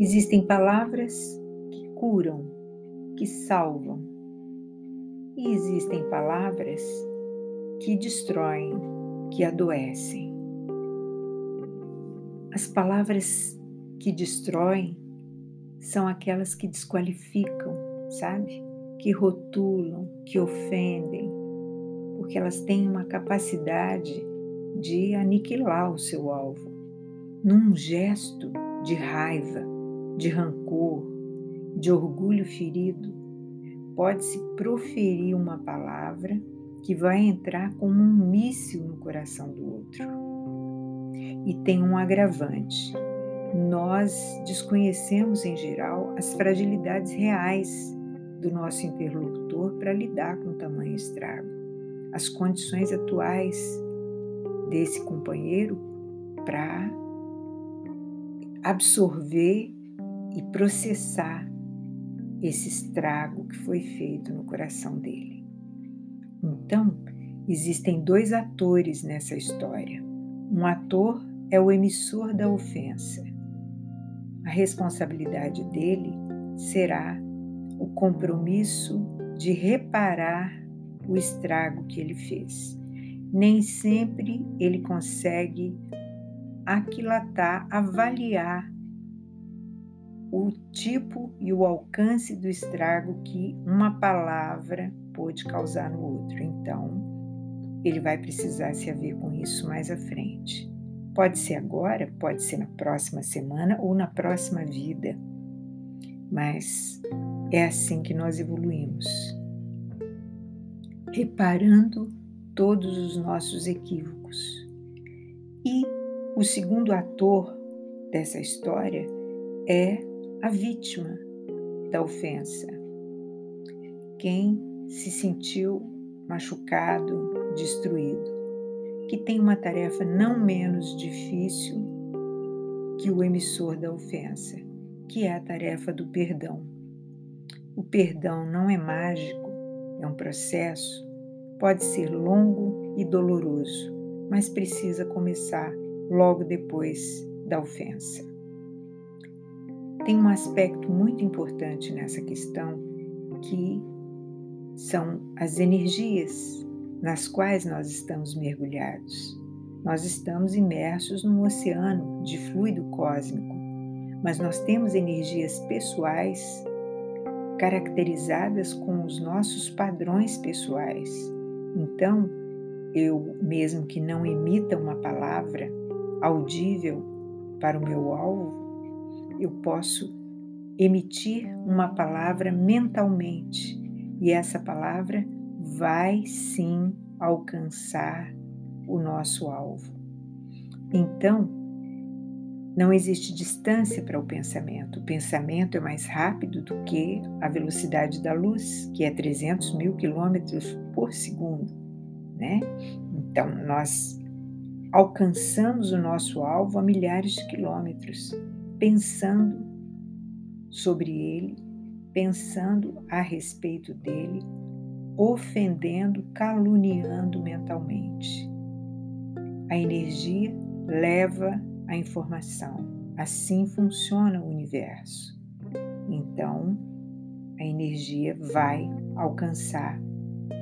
Existem palavras que curam, que salvam, e existem palavras que destroem, que adoecem. As palavras que destroem são aquelas que desqualificam, sabe? Que rotulam, que ofendem, porque elas têm uma capacidade de aniquilar o seu alvo, num gesto de raiva, de rancor, de orgulho ferido, pode-se proferir uma palavra que vai entrar como um míssil no coração do outro. E tem um agravante. Nós desconhecemos em geral as fragilidades reais do nosso interlocutor para lidar com tamanho estrago, as condições atuais desse companheiro para absorver e processar esse estrago que foi feito no coração dele. Então, existem dois atores nessa história. Um ator é o emissor da ofensa. A responsabilidade dele será o compromisso de reparar o estrago que ele fez. Nem sempre ele consegue aquilatar, avaliar o tipo e o alcance do estrago que uma palavra pode causar no outro. Então, ele vai precisar se haver com isso mais à frente. Pode ser agora, pode ser na próxima semana ou na próxima vida, mas é assim que nós evoluímos, reparando todos os nossos equívocos. E o segundo ator dessa história é a vítima da ofensa. Quem se sentiu machucado, destruído, que tem uma tarefa não menos difícil que o emissor da ofensa, que é a tarefa do perdão. O perdão não é mágico, é um processo, pode ser longo e doloroso, mas precisa começar logo depois da ofensa. Tem um aspecto muito importante nessa questão que são as energias nas quais nós estamos mergulhados. Nós estamos imersos num oceano de fluido cósmico, mas nós temos energias pessoais caracterizadas com os nossos padrões pessoais. Então, eu, mesmo que não emita uma palavra audível para o meu alvo, eu posso emitir uma palavra mentalmente e essa palavra vai sim alcançar o nosso alvo. Então, não existe distância para o pensamento. O pensamento é mais rápido do que a velocidade da luz, que é 300 mil quilômetros por segundo, né? Então, nós alcançamos o nosso alvo a milhares de quilômetros pensando sobre ele, pensando a respeito dele, ofendendo, caluniando mentalmente. A energia leva a informação. Assim funciona o universo. Então, a energia vai alcançar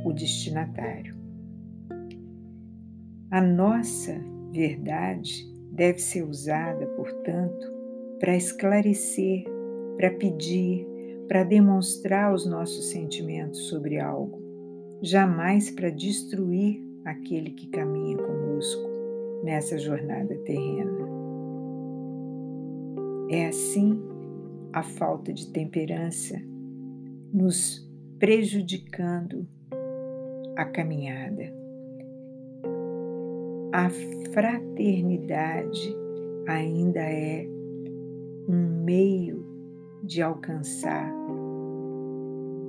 o destinatário. A nossa verdade deve ser usada, portanto, para esclarecer, para pedir, para demonstrar os nossos sentimentos sobre algo, jamais para destruir aquele que caminha conosco nessa jornada terrena. É assim a falta de temperança nos prejudicando a caminhada. A fraternidade ainda é um meio de alcançar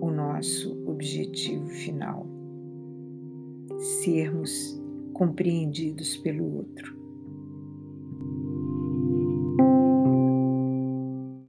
o nosso objetivo final, sermos compreendidos pelo outro.